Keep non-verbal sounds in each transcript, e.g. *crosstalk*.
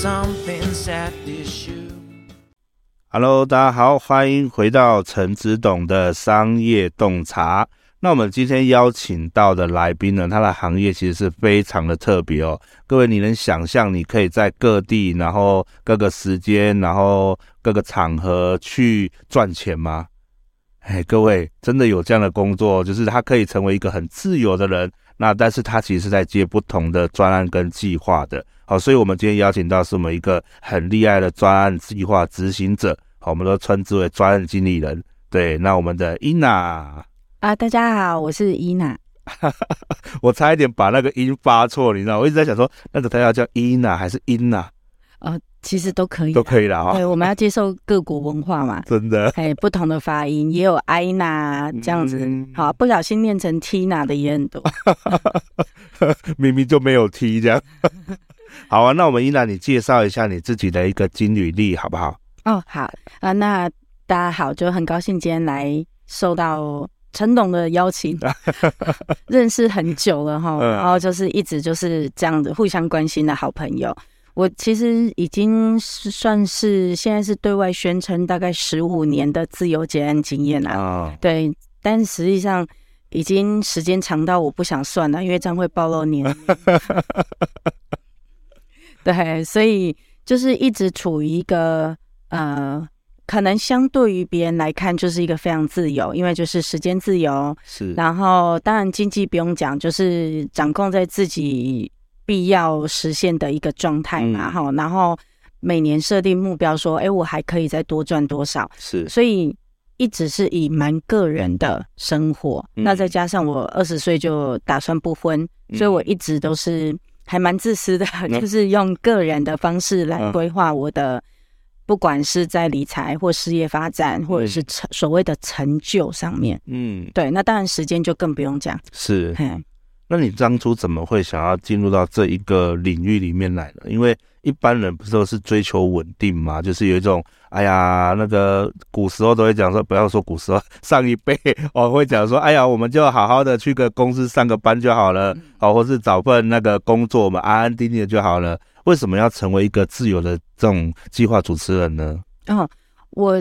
Something's at issue。Hello，大家好，欢迎回到陈子董的商业洞察。那我们今天邀请到的来宾呢，他的行业其实是非常的特别哦。各位，你能想象你可以在各地，然后各个时间，然后各个场合去赚钱吗？哎，各位，真的有这样的工作，就是他可以成为一个很自由的人。那但是他其实是在接不同的专案跟计划的。好，所以我们今天邀请到是我们一个很厉害的专案计划执行者，好，我们都称之为专案经理人。对，那我们的伊娜啊，大家好，我是伊娜。*laughs* 我差一点把那个音发错，你知道，我一直在想说，那个他要叫伊娜还是英娜？呃，其实都可以，都可以了哈。对，我们要接受各国文化嘛，*laughs* 真的，哎，不同的发音也有艾娜这样子，嗯、好，不小心念成 Tina 的也很多，*laughs* 明明就没有 T 这样。*laughs* 好啊，那我们伊娜，你介绍一下你自己的一个金履历好不好？哦，好。啊，那大家好，就很高兴今天来受到陈董的邀请，认识很久了哈，然后就是一直就是这样子互相关心的好朋友。我其实已经是算是现在是对外宣称大概十五年的自由结案经验了，哦、对，但实际上已经时间长到我不想算了，因为这样会暴露年龄。*laughs* 对，所以就是一直处于一个呃，可能相对于别人来看就是一个非常自由，因为就是时间自由，是，然后当然经济不用讲，就是掌控在自己。必要实现的一个状态嘛，哈、嗯，然后每年设定目标，说，哎，我还可以再多赚多少？是，所以一直是以蛮个人的生活。嗯、那再加上我二十岁就打算不婚，嗯、所以我一直都是还蛮自私的，嗯、*laughs* 就是用个人的方式来规划我的，嗯、不管是在理财或事业发展，或者是成所谓的成就上面。嗯，对，那当然时间就更不用讲。是。那你当初怎么会想要进入到这一个领域里面来呢？因为一般人不是都是追求稳定嘛，就是有一种，哎呀，那个古时候都会讲说，不要说古时候，上一辈哦会讲说，哎呀，我们就好好的去个公司上个班就好了，哦，或是找份那个工作，我们安安定定的就好了。为什么要成为一个自由的这种计划主持人呢？嗯，我。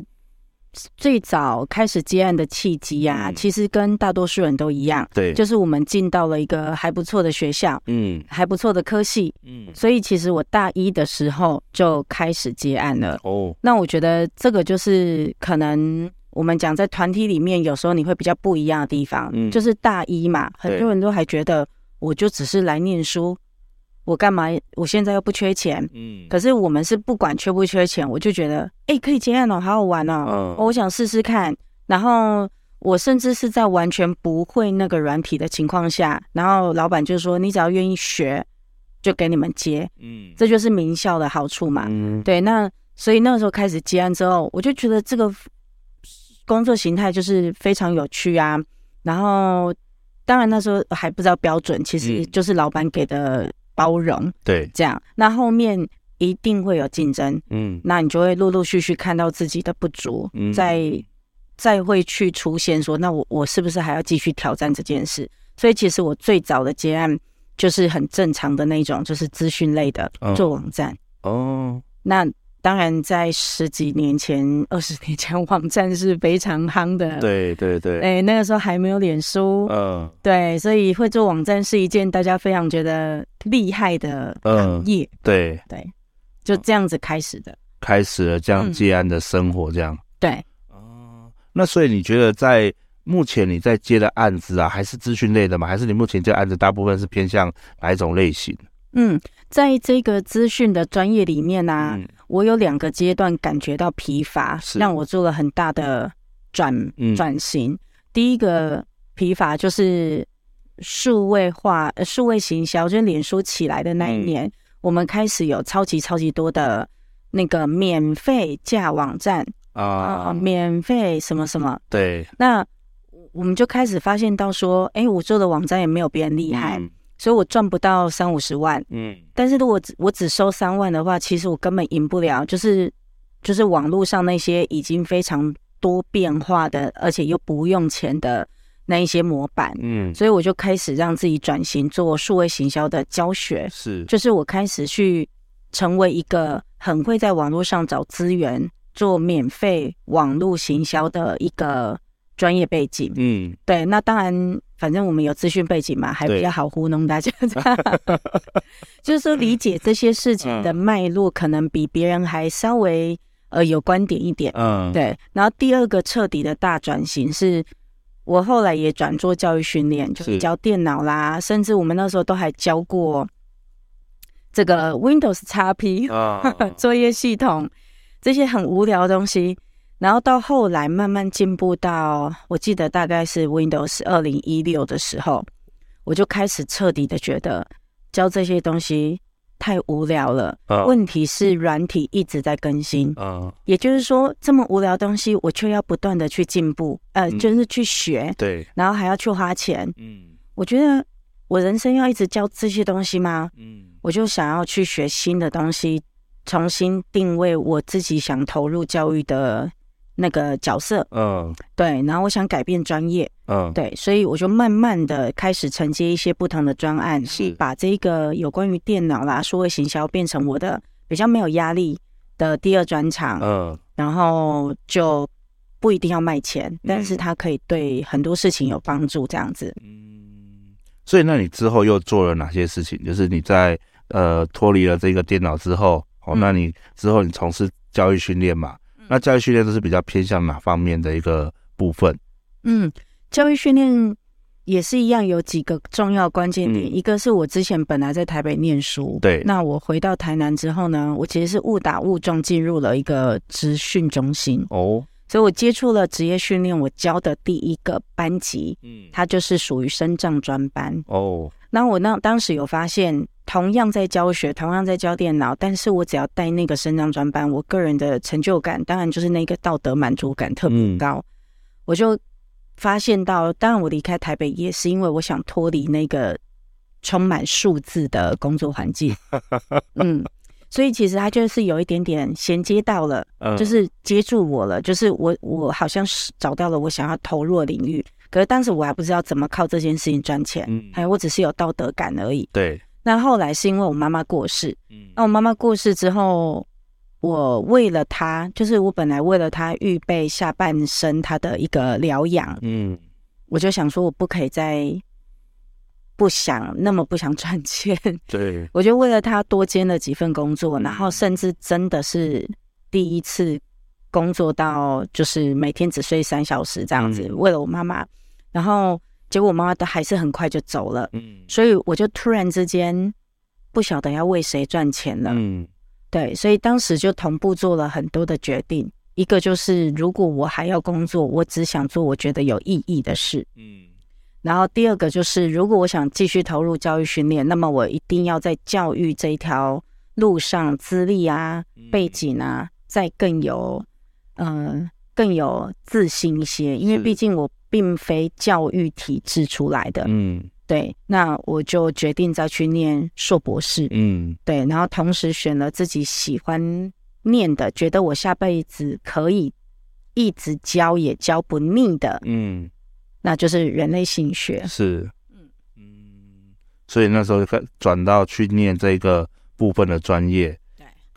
最早开始接案的契机啊，嗯、其实跟大多数人都一样，对，就是我们进到了一个还不错的学校，嗯，还不错的科系，嗯，所以其实我大一的时候就开始接案了。哦，那我觉得这个就是可能我们讲在团体里面，有时候你会比较不一样的地方，嗯，就是大一嘛，很多人都还觉得我就只是来念书。我干嘛？我现在又不缺钱，嗯，可是我们是不管缺不缺钱，我就觉得，哎、欸，可以接案哦，好好玩哦，嗯、我想试试看。然后我甚至是在完全不会那个软体的情况下，然后老板就说，你只要愿意学，就给你们接，嗯，这就是名校的好处嘛，嗯，对。那所以那个时候开始接案之后，我就觉得这个工作形态就是非常有趣啊。然后当然那时候还不知道标准，其实就是老板给的。包容，对，这样，那后面一定会有竞争，嗯，那你就会陆陆续续看到自己的不足，嗯，再再会去出现说，那我我是不是还要继续挑战这件事？所以其实我最早的接案就是很正常的那种，就是资讯类的，哦、做网站，哦，那。当然，在十几年前、二十年前，网站是非常夯的。对对对。哎，那个时候还没有脸书。嗯。对，所以会做网站是一件大家非常觉得厉害的行业。嗯、对对，就这样子开始的。开始了这样接案的生活，这样。嗯、对。哦、嗯。那所以你觉得，在目前你在接的案子啊，还是资讯类的吗？还是你目前这案子大部分是偏向哪一种类型？嗯，在这个资讯的专业里面呢、我有两个阶段感觉到疲乏，是。让我做了很大的转转型。嗯、第一个疲乏就是数位化、呃，数位行销，就是脸书起来的那一年，嗯、我们开始有超级超级多的那个免费架网站啊、呃，免费什么什么，对，那我们就开始发现到说，哎、欸，我做的网站也没有别人厉害。嗯所以我赚不到三五十万，嗯，但是如果我只收三万的话，其实我根本赢不了，就是就是网络上那些已经非常多变化的，而且又不用钱的那一些模板，嗯，所以我就开始让自己转型做数位行销的教学，是，就是我开始去成为一个很会在网络上找资源做免费网络行销的一个专业背景，嗯，对，那当然。反正我们有资讯背景嘛，还比较好糊弄大家。*laughs* 就是说，理解这些事情的脉络，可能比别人还稍微呃有观点一点。嗯，对。然后第二个彻底的大转型是，我后来也转做教育训练，就是教电脑啦，甚至我们那时候都还教过这个 Windows XP、哦、*laughs* 作业系统这些很无聊的东西。然后到后来慢慢进步到，我记得大概是 Windows 二零一六的时候，我就开始彻底的觉得教这些东西太无聊了。Uh, 问题是软体一直在更新，uh, 也就是说这么无聊的东西，我却要不断的去进步，呃，嗯、就是去学，对，然后还要去花钱。嗯，我觉得我人生要一直教这些东西吗？嗯，我就想要去学新的东西，重新定位我自己想投入教育的。那个角色，嗯，对，然后我想改变专业，嗯，对，所以我就慢慢的开始承接一些不同的专案，是。把这个有关于电脑啦、数位行销变成我的比较没有压力的第二专长，嗯，然后就不一定要卖钱，嗯、但是它可以对很多事情有帮助，这样子。嗯，所以那你之后又做了哪些事情？就是你在呃脱离了这个电脑之后，哦，那你之后你从事教育训练嘛？那教育训练都是比较偏向哪方面的一个部分？嗯，教育训练也是一样，有几个重要关键点。嗯、一个是我之前本来在台北念书，对，那我回到台南之后呢，我其实是误打误撞进入了一个职训中心哦，所以我接触了职业训练，我教的第一个班级，嗯，它就是属于身障专班哦。那我那当时有发现。同样在教学，同样在教电脑，但是我只要带那个升降专班，我个人的成就感，当然就是那个道德满足感特别高。嗯、我就发现到，当然我离开台北也是因为我想脱离那个充满数字的工作环境。*laughs* 嗯，所以其实他就是有一点点衔接到了，嗯、就是接住我了，就是我我好像是找到了我想要投入的领域。可是当时我还不知道怎么靠这件事情赚钱，嗯，还有我只是有道德感而已。对。那后来是因为我妈妈过世，嗯，那我妈妈过世之后，我为了她，就是我本来为了她预备下半生她的一个疗养，嗯，我就想说我不可以再不想那么不想赚钱，对，*laughs* 我就为了她多兼了几份工作，然后甚至真的是第一次工作到就是每天只睡三小时这样子，嗯，为了我妈妈，然后。结果我妈妈都还是很快就走了，嗯，所以我就突然之间不晓得要为谁赚钱了，嗯，对，所以当时就同步做了很多的决定，一个就是如果我还要工作，我只想做我觉得有意义的事，嗯，然后第二个就是如果我想继续投入教育训练，那么我一定要在教育这一条路上资历啊、背景啊，再更有，嗯、呃，更有自信一些，因为毕竟我。并非教育体制出来的，嗯，对，那我就决定再去念硕博士，嗯，对，然后同时选了自己喜欢念的，觉得我下辈子可以一直教也教不腻的，嗯，那就是人类心理学，是，嗯。嗯，所以那时候就转到去念这个部分的专业。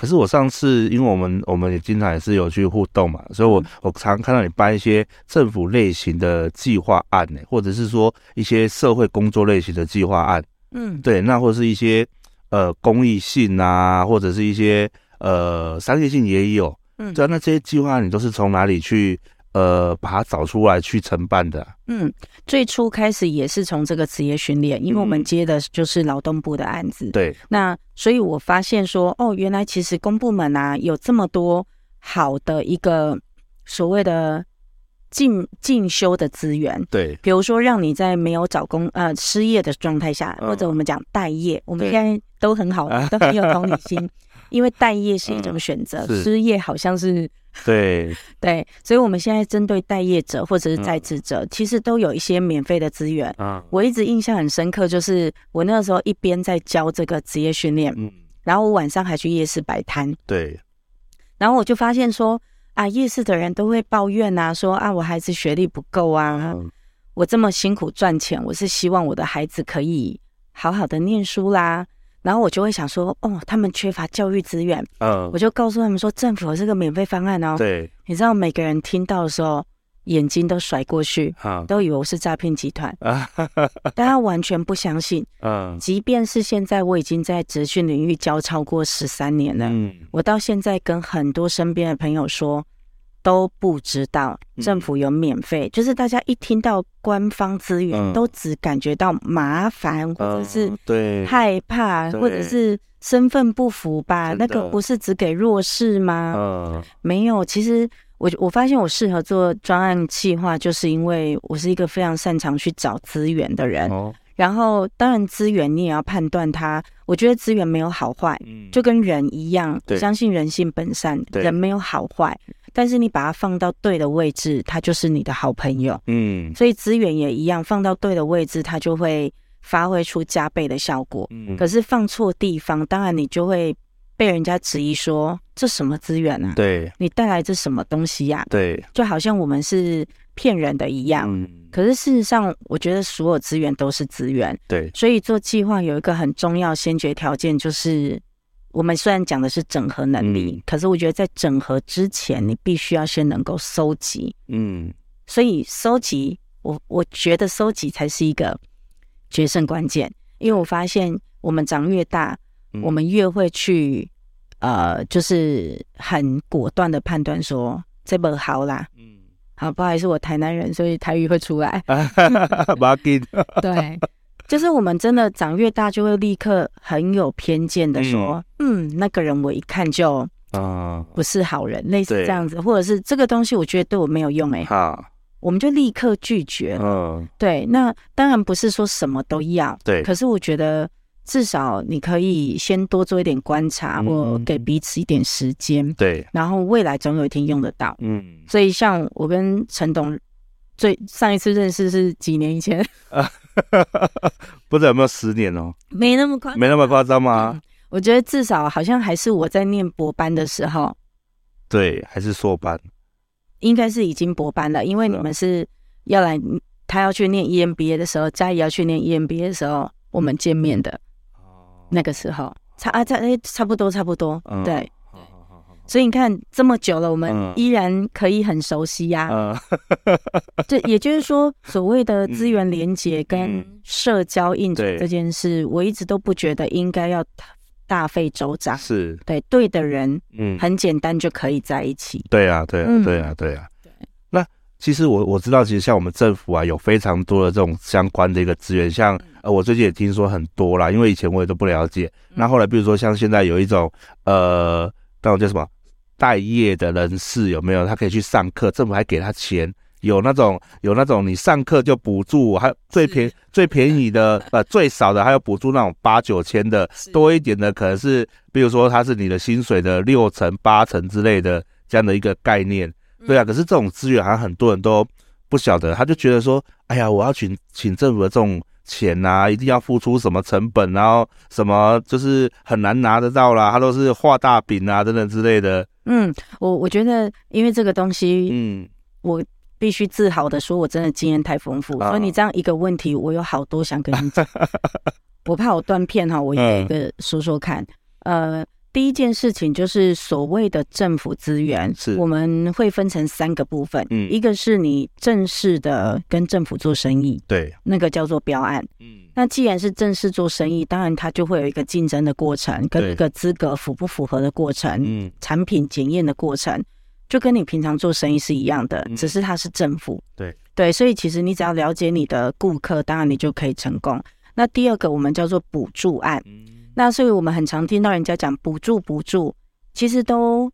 可是我上次，因为我们我们也经常也是有去互动嘛，所以我我常看到你办一些政府类型的计划案呢，或者是说一些社会工作类型的计划案，嗯，对，那或者是一些呃公益性啊，或者是一些呃商业性也有，嗯，对，那这些计划案你都是从哪里去呃把它找出来去承办的？嗯，最初开始也是从这个职业训练，因为我们接的就是劳动部的案子。对、嗯，那所以我发现说，哦，原来其实公部门啊有这么多好的一个所谓的。进进修的资源，对，比如说让你在没有找工呃失业的状态下，或者我们讲待业，我们现在都很好，*laughs* 都很有同理心，因为待业是一种选择，失业好像是 *laughs* 对对，所以我们现在针对待业者或者是在职者，其实都有一些免费的资源。我一直印象很深刻，就是我那个时候一边在教这个职业训练，嗯，然后我晚上还去夜市摆摊，对，然后我就发现说。啊，夜市的人都会抱怨啊，说啊，我孩子学历不够啊，嗯、我这么辛苦赚钱，我是希望我的孩子可以好好的念书啦。然后我就会想说，哦，他们缺乏教育资源，嗯，我就告诉他们说，政府有这个免费方案哦。对，你知道每个人听到的时候，眼睛都甩过去，啊、都以为我是诈骗集团，啊、*laughs* 但他完全不相信。嗯，即便是现在我已经在职训领域教超过十三年了，嗯，我到现在跟很多身边的朋友说，都不知道政府有免费，嗯、就是大家一听到官方资源，嗯、都只感觉到麻烦，或者是对害怕，或者是身份不符吧？那个不是只给弱势吗？嗯，没有，其实。我我发现我适合做专案计划，就是因为我是一个非常擅长去找资源的人。哦。然后，当然资源你也要判断它。我觉得资源没有好坏，嗯，就跟人一样，相信人性本善，人没有好坏。但是你把它放到对的位置，它就是你的好朋友。嗯。所以资源也一样，放到对的位置，它就会发挥出加倍的效果。嗯。可是放错地方，当然你就会。被人家质疑说，这什么资源啊？对，你带来这什么东西呀？对，就好像我们是骗人的一样。嗯，可是事实上，我觉得所有资源都是资源。对，所以做计划有一个很重要先决条件，就是我们虽然讲的是整合能力，嗯，可是我觉得在整合之前，你必须要先能够收集。嗯，所以收集，我我觉得收集才是一个决胜关键，因为我发现我们长越大。我们越会去，呃，就是很果断的判断说这本好啦。嗯，好，不好意思，我台南人，所以台语会出来。*laughs* 对，就是我们真的长越大，就会立刻很有偏见的说，嗯，嗯，那个人我一看就啊不是好人，类似这样子，或者是这个东西我觉得对我没有用，欸，哎，好，我们就立刻拒绝。嗯，对，那当然不是说什么都要，对，可是我觉得。至少你可以先多做一点观察，或给彼此一点时间。对，然后未来总有一天用得到。嗯，所以像我跟陈董最上一次认识是几年以前？啊，*laughs* 不知道有没有十年哦？没那么夸，没那么夸张吗？我觉得至少好像还是我在念博班的时候。对，还是硕班？应该是已经博班了，因为你们是要来，他要去念 EMBA 的时候，嘉怡要去念 EMBA 的时候，我们见面的。那个时候。差啊差哎差不多差不多，嗯、对，所以你看这么久了，我们依然可以很熟悉呀、啊。这、*laughs* 嗯、也就是说，所谓的资源连接跟社交应酬这件事，我一直都不觉得应该要大费周章。是。对对的人，嗯，很简单就可以在一起。对啊，对啊，对啊，对啊。那其实我我知道，其实像我们政府啊，有非常多的这种相关的一个资源，像。呃，我最近也听说很多啦，因为以前我也都不了解。那后来，比如说像现在有一种呃，那种叫什么待业的人士有没有？他可以去上课，政府还给他钱。有那种有那种你上课就补助，还最便最便宜的 *laughs* 呃最少的还有补助那种八九千的，多一点的可能是比如说他是你的薪水的六成八成之类的这样的一个概念。对啊，可是这种资源好像很多人都不晓得，他就觉得说，哎呀，我要请请政府的这种。钱呐、啊，一定要付出什么成本，然后什么就是很难拿得到啦，他都是画大饼啊等等之类的。嗯，我我觉得，因为这个东西，嗯，我必须自豪的说，我真的经验太丰富，嗯、所以你这样一个问题，我有好多想跟你讲。*laughs* 我怕我断片哈，我一个一个说说看，嗯、呃。第一件事情就是所谓的政府资源，是我们会分成三个部分。嗯，一个是你正式的跟政府做生意，对，那个叫做标案。嗯，那既然是正式做生意，当然它就会有一个竞争的过程，跟一个资格符不符合的过程，嗯，产品检验的过程。就跟你平常做生意是一样的，嗯、只是它是政府。对对，所以其实你只要了解你的顾客，当然你就可以成功。那第二个我们叫做补助案，嗯、那所以我们很常听到人家讲补助补助，其实都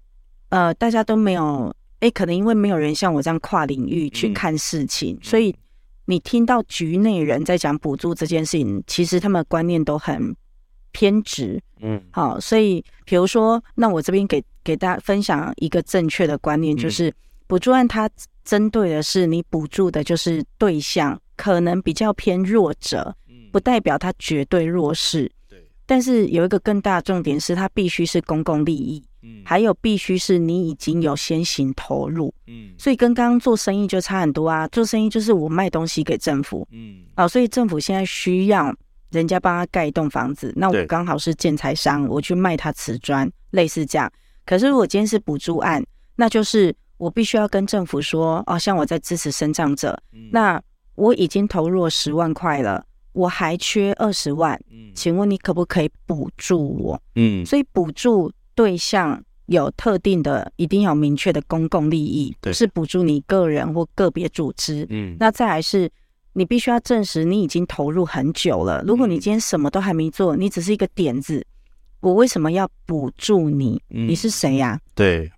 呃大家都没有，哎，可能因为没有人像我这样跨领域去看事情，嗯、所以你听到局内人在讲补助这件事情，其实他们观念都很偏执。嗯，好，所以比如说，那我这边给给大家分享一个正确的观念，就是补助案它针对的是你补助的就是对象可能比较偏弱者，不代表他绝对弱势。对，但是有一个更大的重点是，它必须是公共利益，嗯，还有必须是你已经有先行投入，嗯，所以跟刚刚做生意就差很多啊。做生意就是我卖东西给政府，嗯，啊，所以政府现在需要。人家帮他盖一栋房子，那我刚好是建材商，我去卖他瓷砖，类似这样。可是如果今天是补助案，那就是我必须要跟政府说，哦，像我在支持身障者，嗯、那我已经投入了十万块了，我还缺二十万，嗯、请问你可不可以补助我？嗯，所以补助对象有特定的，一定要明确的公共利益，对是补助你个人或个别组织。嗯，那再来是。你必须要证实你已经投入很久了。如果你今天什么都还没做，你只是一个点子，我为什么要补助你？你是谁呀？对，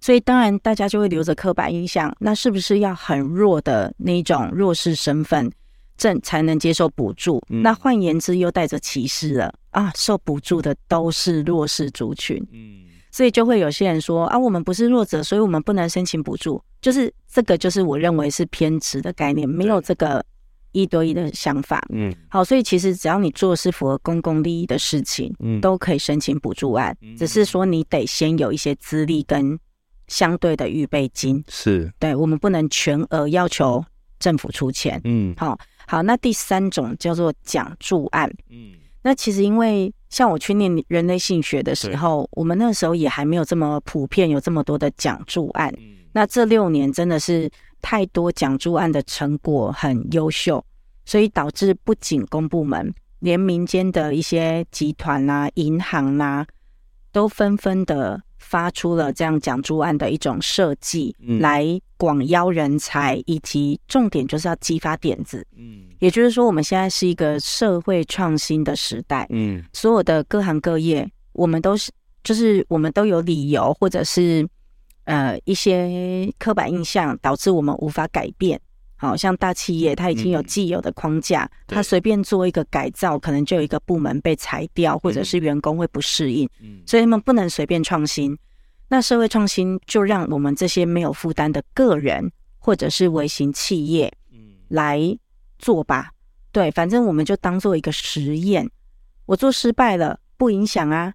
所以当然大家就会留着刻板印象。那是不是要很弱的那种弱势身份，正才能接受补助？那换言之，又带着歧视了啊！受补助的都是弱势族群。嗯，所以就会有些人说啊，我们不是弱者，所以我们不能申请补助。就是这个，就是我认为是偏执的概念，没有这个。一对一的想法，嗯，好，所以其实只要你做的是符合公共利益的事情，嗯，都可以申请补助案，嗯，只是说你得先有一些资历跟相对的预备金，是对，我们不能全额要求政府出钱，嗯，好，好，那第三种叫做讲助案，嗯，那其实因为像我去念人类性学的时候，我们那时候也还没有这么普遍，有这么多的讲助案，嗯，那这六年真的是。太多讲助案的成果很优秀，所以导致不仅公部门，连民间的一些集团呐、啊、银行呐、啊，都纷纷的发出了这样奖助案的一种设计，来广邀人才，以及重点就是要激发点子。嗯，也就是说，我们现在是一个社会创新的时代。嗯，所有的各行各业，我们都是，就是我们都有理由，或者是。呃，一些刻板印象导致我们无法改变。好像大企业，它已经有既有的框架，它随便做一个改造，可能就有一个部门被裁掉，或者是员工会不适应。所以他们不能随便创新。那社会创新就让我们这些没有负担的个人或者是微型企业，来做吧。对，反正我们就当做一个实验。我做失败了不影响啊，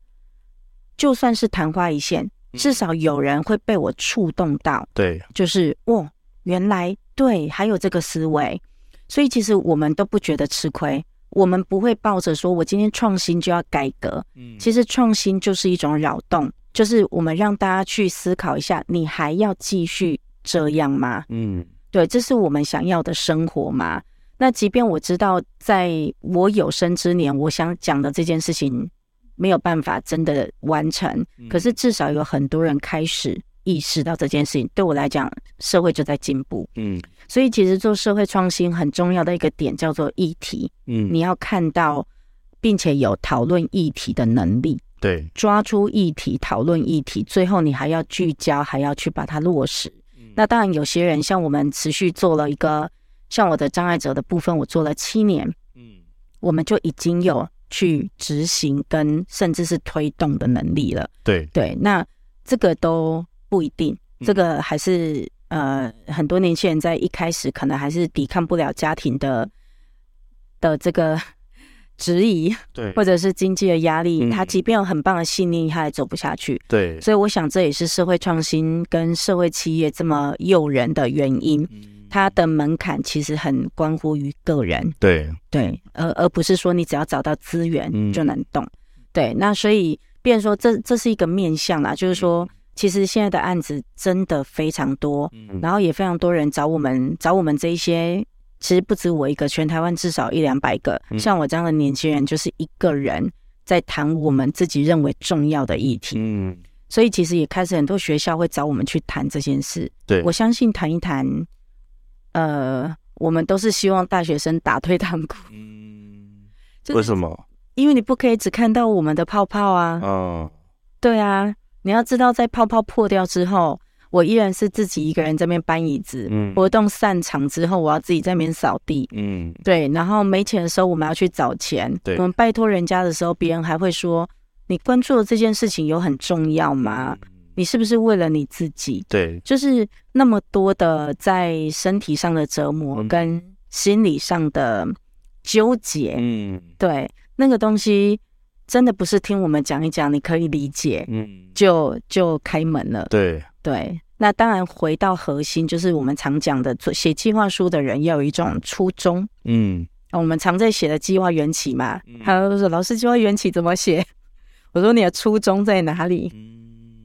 就算是昙花一现。至少有人会被我触动到，对，就是哦，原来对，还有这个思维，所以其实我们都不觉得吃亏，我们不会抱着说我今天创新就要改革，嗯，其实创新就是一种扰动，就是我们让大家去思考一下，你还要继续这样吗？嗯，对，这是我们想要的生活吗？那即便我知道，在我有生之年，我想讲的这件事情。没有办法真的完成，可是至少有很多人开始意识到这件事情。对我来讲，社会就在进步。嗯，所以其实做社会创新很重要的一个点叫做议题。嗯，你要看到并且有讨论议题的能力。对，抓出议题，讨论议题，最后你还要聚焦，还要去把它落实。那当然，有些人像我们持续做了一个，像我的障碍者的部分，我做了七年。嗯，我们就已经有。去执行跟甚至是推动的能力了，对对，那这个都不一定，这个还是呃很多年轻人在一开始可能还是抵抗不了家庭的的这个 *laughs* 质疑，对，或者是经济的压力，他即便有很棒的信念，他也走不下去，对，所以我想这也是社会创新跟社会企业这么诱人的原因。它的门槛其实很关乎于个人，对。对，而而不是说你只要找到资源就能动，嗯、对。那所以，变成说这这是一个面向啦，就是说，其实现在的案子真的非常多，嗯、然后也非常多人找我们，找我们这一些，其实不止我一个，全台湾至少一两百个，嗯、像我这样的年轻人，就是一个人在谈我们自己认为重要的议题，嗯。所以其实也开始很多学校会找我们去谈这件事。对，我相信谈一谈，呃，我们都是希望大学生打退堂鼓。嗯，*laughs* 为什么？因为你不可以只看到我们的泡泡啊。嗯，对啊，你要知道，在泡泡破掉之后，我依然是自己一个人在那边搬椅子。嗯，活动散场之后，我要自己在那边扫地。嗯，对。然后没钱的时候，我们要去找钱。对，我们拜托人家的时候，别人还会说。你关注的这件事情有很重要吗？你是不是为了你自己？对，就是那么多的在身体上的折磨跟心理上的纠结。嗯，对，那个东西真的不是听我们讲一讲，你可以理解，嗯，就就开门了。对对，那当然回到核心，就是我们常讲的，做写计划书的人要有一种初衷。嗯，我们常在写的计划缘起嘛，他都说老师计划缘起怎么写？*laughs* 我说你的初衷在哪里？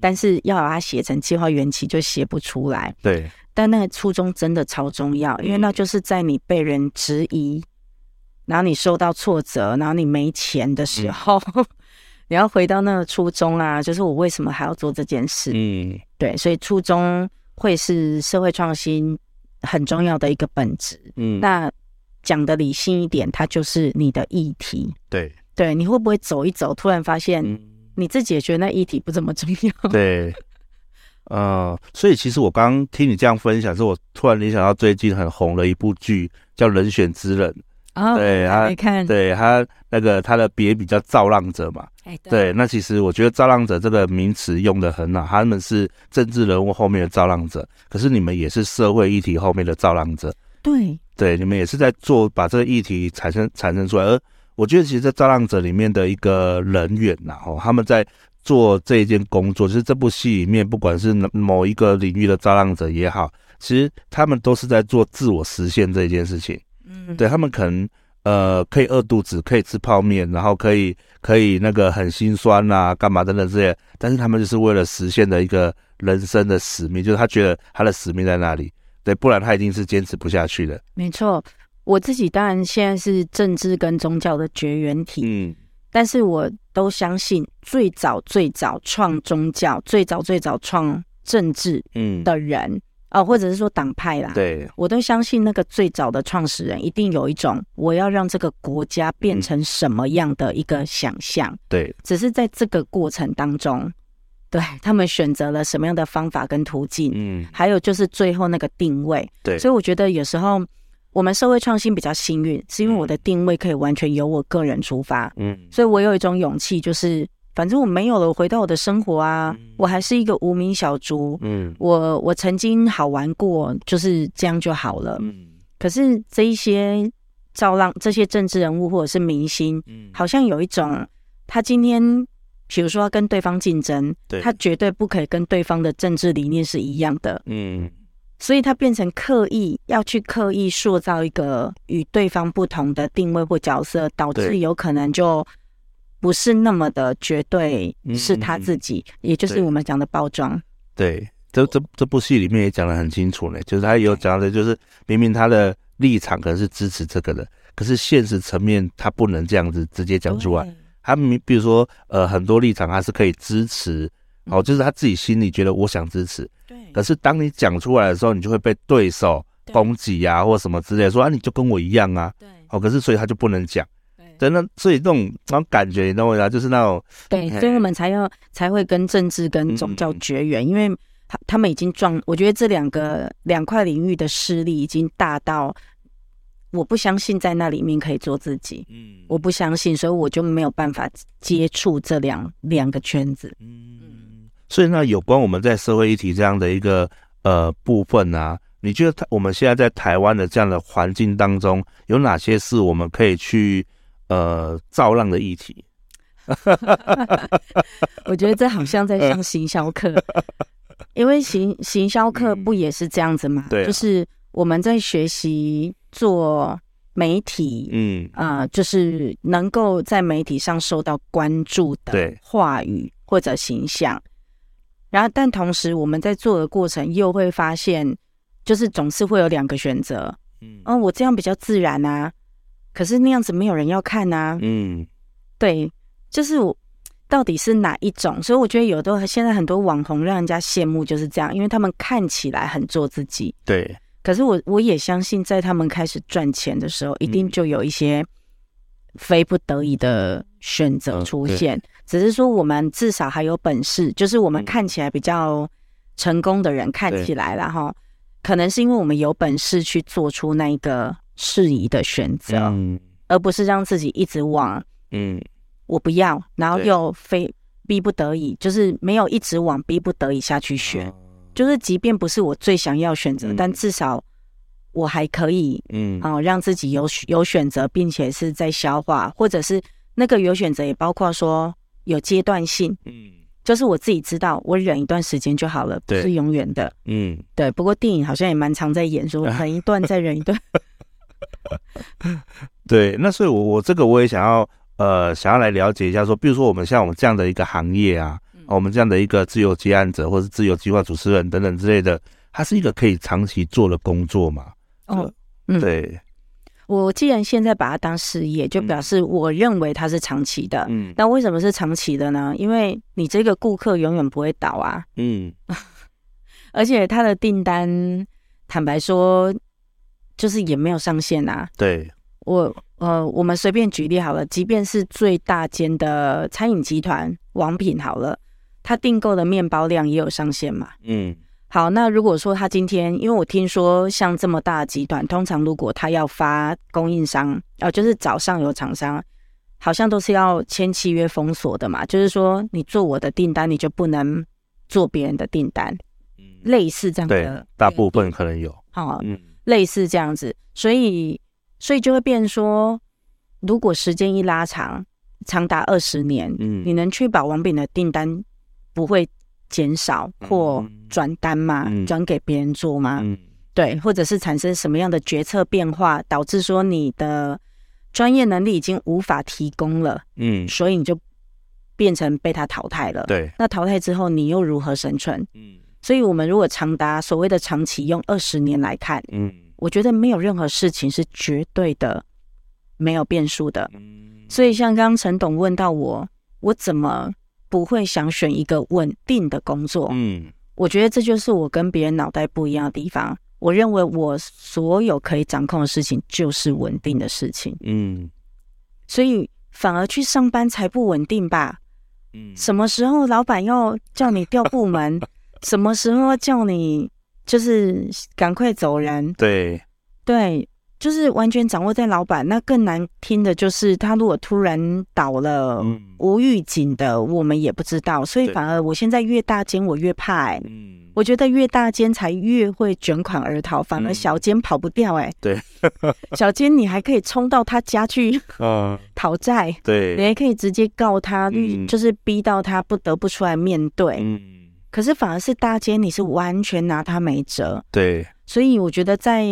但是要把它写成计划缘起，就写不出来。对，但那个初衷真的超重要，因为那就是在你被人质疑，然后你受到挫折，然后你没钱的时候，嗯、你要回到那个初衷啊，就是我为什么还要做这件事？嗯，对，所以初衷会是社会创新很重要的一个本质。嗯，那讲的理性一点，它就是你的议题。对。对，你会不会走一走，突然发现你自己也觉得那议题不怎么重要？对，呃，所以其实我刚刚听你这样分享，是我突然联想到最近很红的一部剧，叫《人选之人》。哦，对他，看，对他那个他的别名叫造浪者嘛。哎，对，那其实我觉得造浪者这个名词用的很好，他们是政治人物后面的造浪者，可是你们也是社会议题后面的造浪者。对，对，你们也是在做把这个议题产生产生出来，而。我觉得其实，在造浪者里面的一个人员呐，哦，他们在做这一件工作，就是这部戏里面，不管是某一个领域的造浪者也好，其实他们都是在做自我实现这一件事情。嗯，对，他们可能呃可以饿肚子，可以吃泡面，然后可以可以那个很心酸呐、啊，干嘛等等这些，但是他们就是为了实现的一个人生的使命，就是他觉得他的使命在那里，对，不然他一定是坚持不下去的。没错。我自己当然现在是政治跟宗教的绝缘体，嗯，但是我都相信最早最早创宗教、最早最早创政治，嗯的人，嗯、哦，或者是说党派啦，对，我都相信那个最早的创始人一定有一种我要让这个国家变成什么样的一个想象，对，只是在这个过程当中，对他们选择了什么样的方法跟途径，嗯，还有就是最后那个定位，对，所以我觉得有时候。我们社会创新比较幸运，是因为我的定位可以完全由我个人出发，嗯，所以我有一种勇气，就是反正我没有了，我回到我的生活啊，嗯、我还是一个无名小卒，嗯，我我曾经好玩过，就是这样就好了，嗯。可是这一些造浪这些政治人物或者是明星，嗯，好像有一种，他今天比如说要跟对方竞争，对，他绝对不可以跟对方的政治理念是一样的，嗯。所以他变成刻意要去刻意塑造一个与对方不同的定位或角色，导致有可能就不是那么的绝对是他自己，嗯、也就是我们讲的包装。对，这这这部戏里面也讲的很清楚呢，就是他有讲的，就是明明他的立场可能是支持这个的，可是现实层面他不能这样子直接讲出来。他明比如说呃很多立场他是可以支持，哦，就是他自己心里觉得我想支持。对可是当你讲出来的时候，你就会被对手攻击呀，或什么之类，说啊，你就跟我一样啊。对。哦，可是所以他就不能讲。对。真的，所以这种那种感觉，你懂我意思啊？就是那种。对，所以我们才要才会跟政治跟宗教绝缘，嗯、因为他他们已经撞，我觉得这两个两块领域的势力已经大到，我不相信在那里面可以做自己。嗯。我不相信，所以我就没有办法接触这两两个圈子。嗯。所以，那有关我们在社会议题这样的一个呃部分啊，你觉得他我们现在在台湾的这样的环境当中，有哪些是我们可以去呃造浪的议题？*laughs* 我觉得这好像在上行销课，*laughs* 因为行行销课不也是这样子吗？对、嗯，就是我们在学习做媒体，嗯啊、呃，就是能够在媒体上受到关注的话语或者形象。然后，但同时，我们在做的过程又会发现，就是总是会有两个选择。嗯，哦，我这样比较自然啊，可是那样子没有人要看啊。嗯，对，就是我到底是哪一种？所以我觉得有的现在很多网红让人家羡慕就是这样，因为他们看起来很做自己。对。可是我我也相信，在他们开始赚钱的时候，一定就有一些非不得已的选择出现。嗯、只是说我们至少还有本事，就是我们看起来比较成功的人，看起来了哈，可能是因为我们有本事去做出那一个适宜的选择，嗯、而不是让自己一直往嗯。我不要，然后又非逼不得已，就是没有一直往逼不得已下去选，就是即便不是我最想要选择，但至少我还可以，嗯，哦，让自己有有选择，并且是在消化，或者是那个有选择也包括说有阶段性，嗯，就是我自己知道我忍一段时间就好了，不是永远的，嗯，对。不过电影好像也蛮常在演说 *laughs* 忍一段再忍一段，*laughs* 对。那所以我我这个我也想要。呃，想要来了解一下，说，比如说我们像我们这样的一个行业啊，嗯、我们这样的一个自由接案者，或是自由计划主持人等等之类的，它是一个可以长期做的工作嘛？哦，嗯，对。我既然现在把它当事业，就表示我认为它是长期的。嗯，那为什么是长期的呢？因为你这个顾客永远不会倒啊。嗯，*laughs* 而且他的订单，坦白说，就是也没有上限啊。对。我呃，我们随便举例好了，即便是最大间的餐饮集团王品好了，他订购的面包量也有上限嘛。嗯，好，那如果说他今天，因为我听说像这么大的集团，通常如果他要发供应商，呃，就是找上游厂商，好像都是要签契约封锁的嘛，就是说你做我的订单，你就不能做别人的订单。嗯，类似这样的，对，大部分可能有。好，嗯，类似这样子，所以。所以就会变说，如果时间一拉长，长达二十年，嗯，你能确保王炳的订单不会减少或转单吗？转、嗯、给别人做吗？嗯、对，或者是产生什么样的决策变化，导致说你的专业能力已经无法提供了，嗯，所以你就变成被他淘汰了。对，那淘汰之后，你又如何生存？嗯，所以我们如果长达所谓的长期，用二十年来看，嗯。我觉得没有任何事情是绝对的，没有变数的。所以像刚刚陈董问到我，我怎么不会想选一个稳定的工作？嗯，我觉得这就是我跟别人脑袋不一样的地方。我认为我所有可以掌控的事情就是稳定的事情。嗯，所以反而去上班才不稳定吧？嗯，什么时候老板要叫你调部门？什么时候叫你？就是赶快走人，对对，就是完全掌握在老板。那更难听的就是他如果突然倒了，嗯、无预警的，我们也不知道。所以反而我现在越大间，我越怕、欸。哎，嗯，我觉得越大间才越会卷款而逃，反而小间跑不掉、欸。哎，对，*laughs* 小间你还可以冲到他家去 *laughs* 啊讨债，对，你还可以直接告他，嗯、就是逼到他不得不出来面对。嗯。可是反而是大间，你是完全拿他没辙。对，所以我觉得在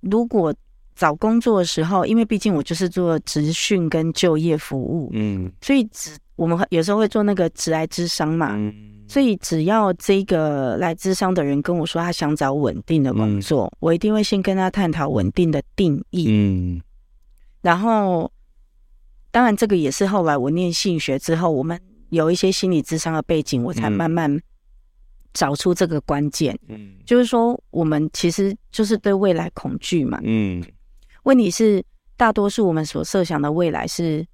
如果找工作的时候，因为毕竟我就是做职训跟就业服务，嗯，所以只我们有时候会做那个职涯咨商嘛，嗯，所以只要这个来咨商的人跟我说他想找稳定的工作，嗯，我一定会先跟他探讨稳定的定义，嗯，然后当然这个也是后来我念性学之后，我们有一些心理咨商的背景，我才慢慢。找出这个关键，嗯，就是说，我们其实就是对未来恐惧嘛，嗯，问题是大多数我们所设想的未来是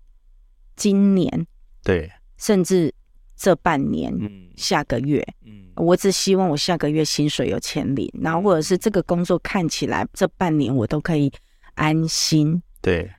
今年，对，甚至这半年，嗯，下个月，嗯，我只希望我下个月薪水有钱领，然后或者是这个工作看起来这半年我都可以安心，对，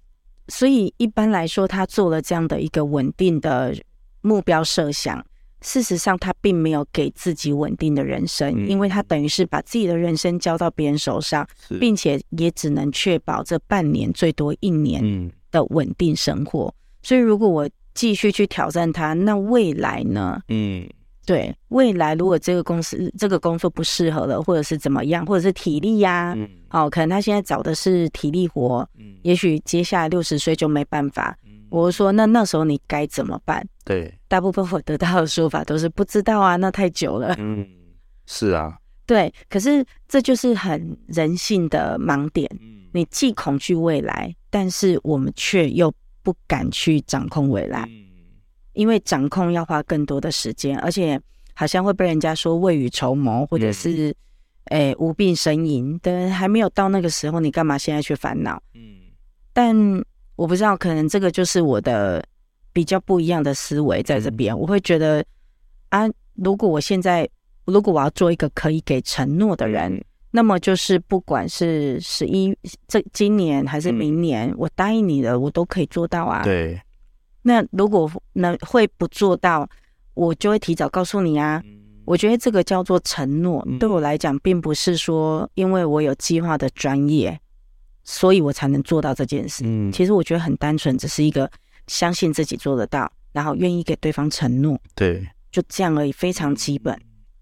所以一般来说，他做了这样的一个稳定的目标设想。事实上，他并没有给自己稳定的人生，嗯、因为他等于是把自己的人生交到别人手上，是并且也只能确保这半年最多一年的稳定生活。嗯、所以，如果我继续去挑战他，那未来呢？嗯，对，未来如果这个公司这个工作不适合了，或者是怎么样，或者是体力呀、啊，嗯、哦，可能他现在找的是体力活，嗯、也许接下来六十岁就没办法。我说，那那时候你该怎么办？对，大部分我得到的说法都是不知道啊，*laughs* 那太久了。嗯，是啊，对。可是这就是很人性的盲点。嗯，你既恐惧未来，但是我们却又不敢去掌控未来。嗯，因为掌控要花更多的时间，而且好像会被人家说未雨绸缪，或者是诶、嗯欸、无病呻吟。但还没有到那个时候，你干嘛现在去烦恼？嗯，但我不知道，可能这个就是我的比较不一样的思维在这边。嗯、我会觉得啊，如果我现在如果我要做一个可以给承诺的人。嗯那么就是，不管是十一这今年还是明年，嗯、我答应你的，我都可以做到啊。对。那如果能会不做到，我就会提早告诉你啊。嗯、我觉得这个叫做承诺，嗯、对我来讲，并不是说因为我有计划的专业，所以我才能做到这件事。嗯。其实我觉得很单纯，只是一个相信自己做得到，然后愿意给对方承诺。对。就这样而已，非常基本，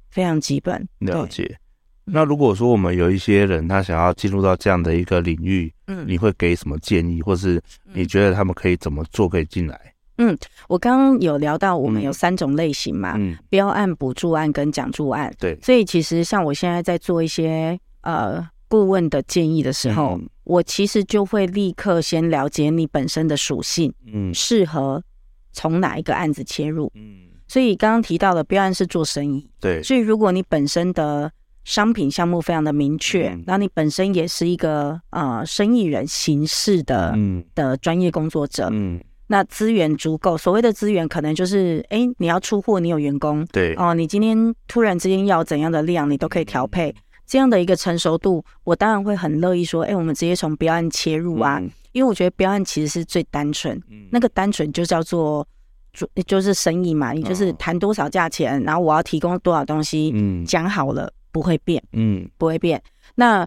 非常基本。了解。那如果说我们有一些人，他想要进入到这样的一个领域，嗯，你会给什么建议，或是你觉得他们可以怎么做可以进来？嗯，我刚刚有聊到我们有三种类型嘛，嗯，标案、补助案跟奖助案，对，所以其实像我现在在做一些呃顾问的建议的时候，嗯、我其实就会立刻先了解你本身的属性，嗯，适合从哪一个案子切入，嗯，所以刚刚提到的标案是做生意，对，所以如果你本身的商品项目非常的明确，嗯、然后你本身也是一个呃生意人形式的、嗯、的专业工作者，嗯，那资源足够，所谓的资源可能就是，哎，你要出货，你有员工，对，哦、呃，你今天突然之间要怎样的量，你都可以调配，嗯、这样的一个成熟度，我当然会很乐意说，哎，我们直接从标案切入啊，嗯、因为我觉得标案其实是最单纯，嗯、那个单纯就叫做，就就是生意嘛，你就是谈多少价钱，哦、然后我要提供多少东西，嗯，讲好了。不会变，嗯，不会变。那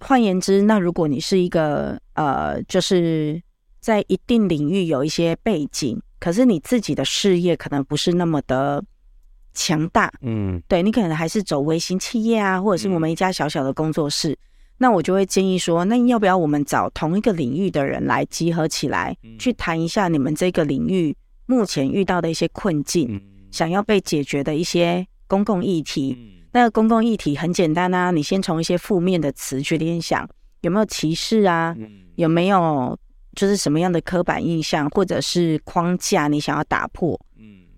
换言之，那如果你是一个呃，就是在一定领域有一些背景，可是你自己的事业可能不是那么的强大，嗯，对，你可能还是走微型企业啊，或者是我们一家小小的工作室，嗯、那我就会建议说，那要不要我们找同一个领域的人来集合起来，嗯、去谈一下你们这个领域目前遇到的一些困境，嗯、想要被解决的一些公共议题。嗯。那个公共议题很简单啊，你先从一些负面的词去联想，有没有歧视啊？有没有就是什么样的刻板印象或者是框架你想要打破？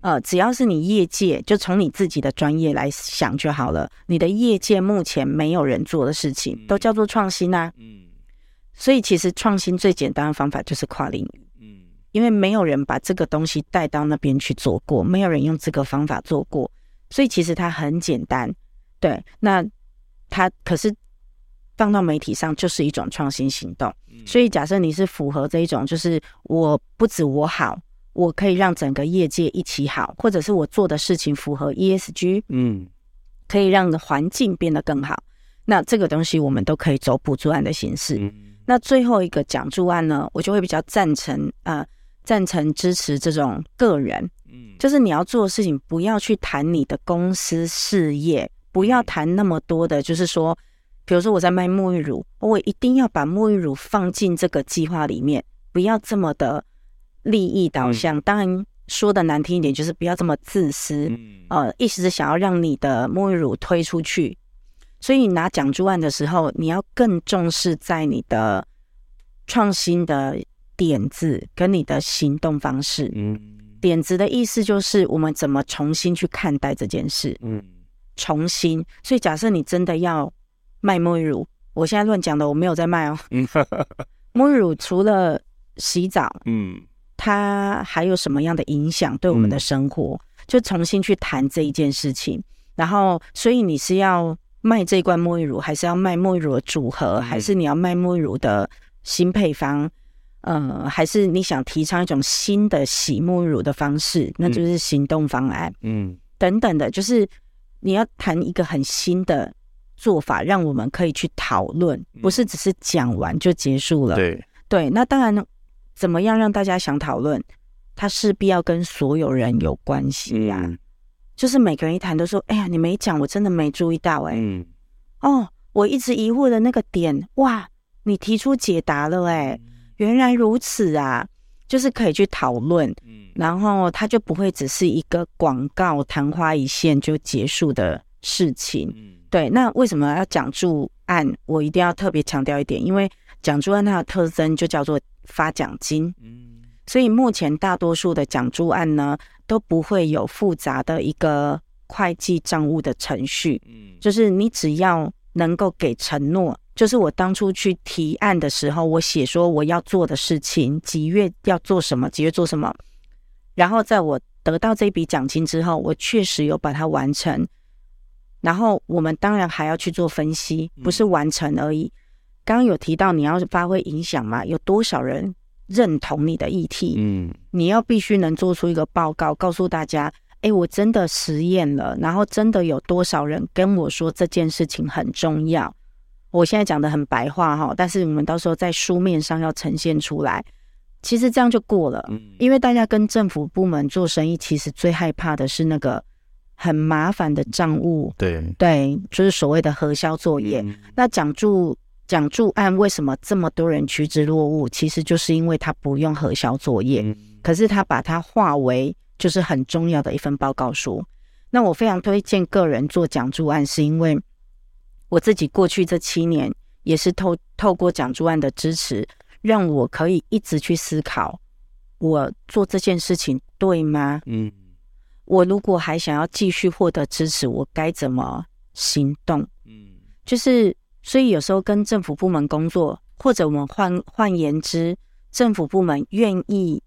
嗯，呃，只要是你业界，就从你自己的专业来想就好了。你的业界目前没有人做的事情，都叫做创新啊。嗯，所以其实创新最简单的方法就是跨领域。嗯，因为没有人把这个东西带到那边去做过，没有人用这个方法做过，所以其实它很简单。对，那它可是放到媒体上就是一种创新行动。嗯、所以假设你是符合这一种，就是我不止我好，我可以让整个业界一起好，或者是我做的事情符合 ESG，嗯，可以让环境变得更好。那这个东西我们都可以走补助案的形式。嗯、那最后一个奖助案呢，我就会比较赞成啊、呃，赞成支持这种个人，嗯，就是你要做的事情，不要去谈你的公司事业。不要谈那么多的，就是说，比如说我在卖沐浴乳，我一定要把沐浴乳放进这个计划里面，不要这么的利益导向。当然说的难听一点，就是不要这么自私。呃，意思是想要让你的沐浴乳推出去，所以你拿奖助案的时候，你要更重视在你的创新的点子跟你的行动方式。嗯，点子的意思就是我们怎么重新去看待这件事。嗯。重新，所以假设你真的要卖沐浴乳，我现在乱讲的，我没有在卖哦。沐浴乳除了洗澡，嗯，它还有什么样的影响对我们的生活？嗯、就重新去谈这一件事情。然后，所以你是要卖这一罐沐浴乳，还是要卖沐浴乳的组合，嗯、还是你要卖沐浴乳的新配方？呃，还是你想提倡一种新的洗沐浴乳的方式？那就是行动方案，嗯，等等的，就是。你要谈一个很新的做法，让我们可以去讨论，不是只是讲完就结束了。对对，那当然，怎么样让大家想讨论？它势必要跟所有人有关系呀、啊。嗯、就是每个人一谈都说：“哎呀，你没讲，我真的没注意到、欸。”哎，嗯，哦，我一直疑惑的那个点，哇，你提出解答了、欸，哎，原来如此啊。就是可以去讨论，然后它就不会只是一个广告昙花一现就结束的事情。对，那为什么要奖助案？我一定要特别强调一点，因为奖助案它的特征就叫做发奖金。所以目前大多数的奖助案呢，都不会有复杂的一个会计账务的程序。嗯，就是你只要能够给承诺，就是我当初去提案的时候，我写说我要做的事情，几月要做什么，几月做什么，然后在我得到这笔奖金之后，我确实有把它完成。然后我们当然还要去做分析，不是完成而已。刚刚有提到你要发挥影响嘛？有多少人？认同你的议题，嗯，你要必须能做出一个报告，告诉大家，哎，我真的实验了，然后真的有多少人跟我说这件事情很重要。我现在讲的很白话哈，但是我们到时候在书面上要呈现出来，其实这样就过了。嗯，因为大家跟政府部门做生意，其实最害怕的是那个很麻烦的账务，对对，就是所谓的核销作业。嗯，那讲助。奖助案为什么这么多人趋之若鹜？其实就是因为他不用核销作业，嗯、可是他把它化为就是很重要的一份报告书。那我非常推荐个人做讲助案，是因为我自己过去这七年也是透透过讲助案的支持，让我可以一直去思考，我做这件事情对吗？嗯，我如果还想要继续获得支持，我该怎么行动？嗯，就是。所以有时候跟政府部门工作，或者我们换换言之，政府部门愿意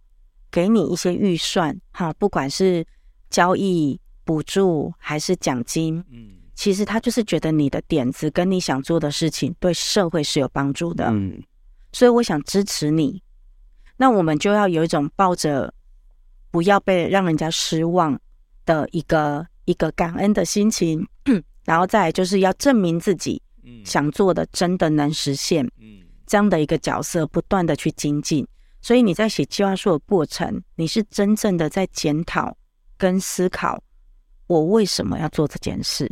给你一些预算，哈，不管是交易、补助还是奖金，嗯，其实他就是觉得你的点子跟你想做的事情对社会是有帮助的，嗯，所以我想支持你。那我们就要有一种抱着不要被让人家失望的一个一个感恩的心情，然后再来就是要证明自己。想做的真的能实现，嗯，这样的一个角色不断的去精进，所以你在写计划书的过程，你是真正的在检讨跟思考，我为什么要做这件事，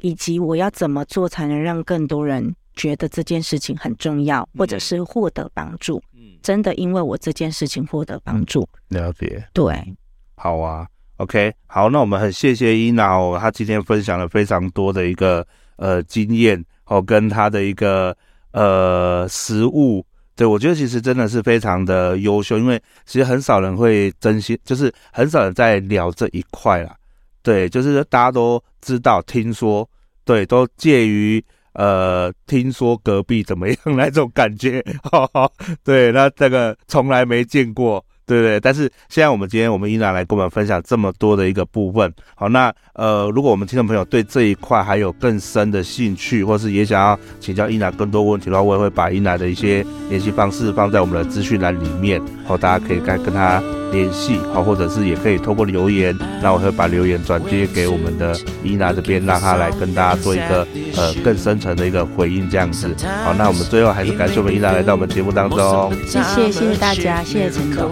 以及我要怎么做才能让更多人觉得这件事情很重要，或者是获得帮助，真的因为我这件事情获得帮助，了解，对，好啊，OK，好，那我们很谢谢伊娜哦，她今天分享了非常多的一个。呃，经验哦，跟他的一个呃实物，对，我觉得其实真的是非常的优秀，因为其实很少人会真心，就是很少人在聊这一块啦。对，就是大家都知道，听说，对，都介于呃听说隔壁怎么样那种感觉，*laughs* 哈哈，对，那这个从来没见过。对对，但是现在我们今天我们依然来跟我们分享这么多的一个部分。好，那呃，如果我们听众朋友对这一块还有更深的兴趣，或是也想要请教依然更多问题的话，我也会把依然的一些联系方式放在我们的资讯栏里面，好，大家可以跟跟他联系，好，或者是也可以透过留言，那我会把留言转接给我们的伊娜这边，让她来跟大家做一个呃更深层的一个回应，这样子。好，那我们最后还是感谢我们伊娜来到我们节目当中。谢谢，谢谢大家，谢谢陈总。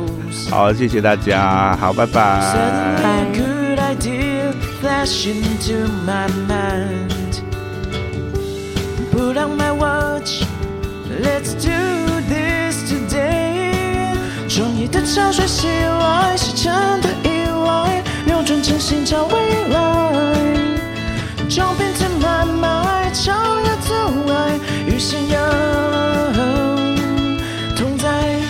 好，谢谢大家，好，拜拜。拜。潮水袭来，时间的依赖，扭转前行找未来，照变迁慢慢，朝阳之外，与信仰同在。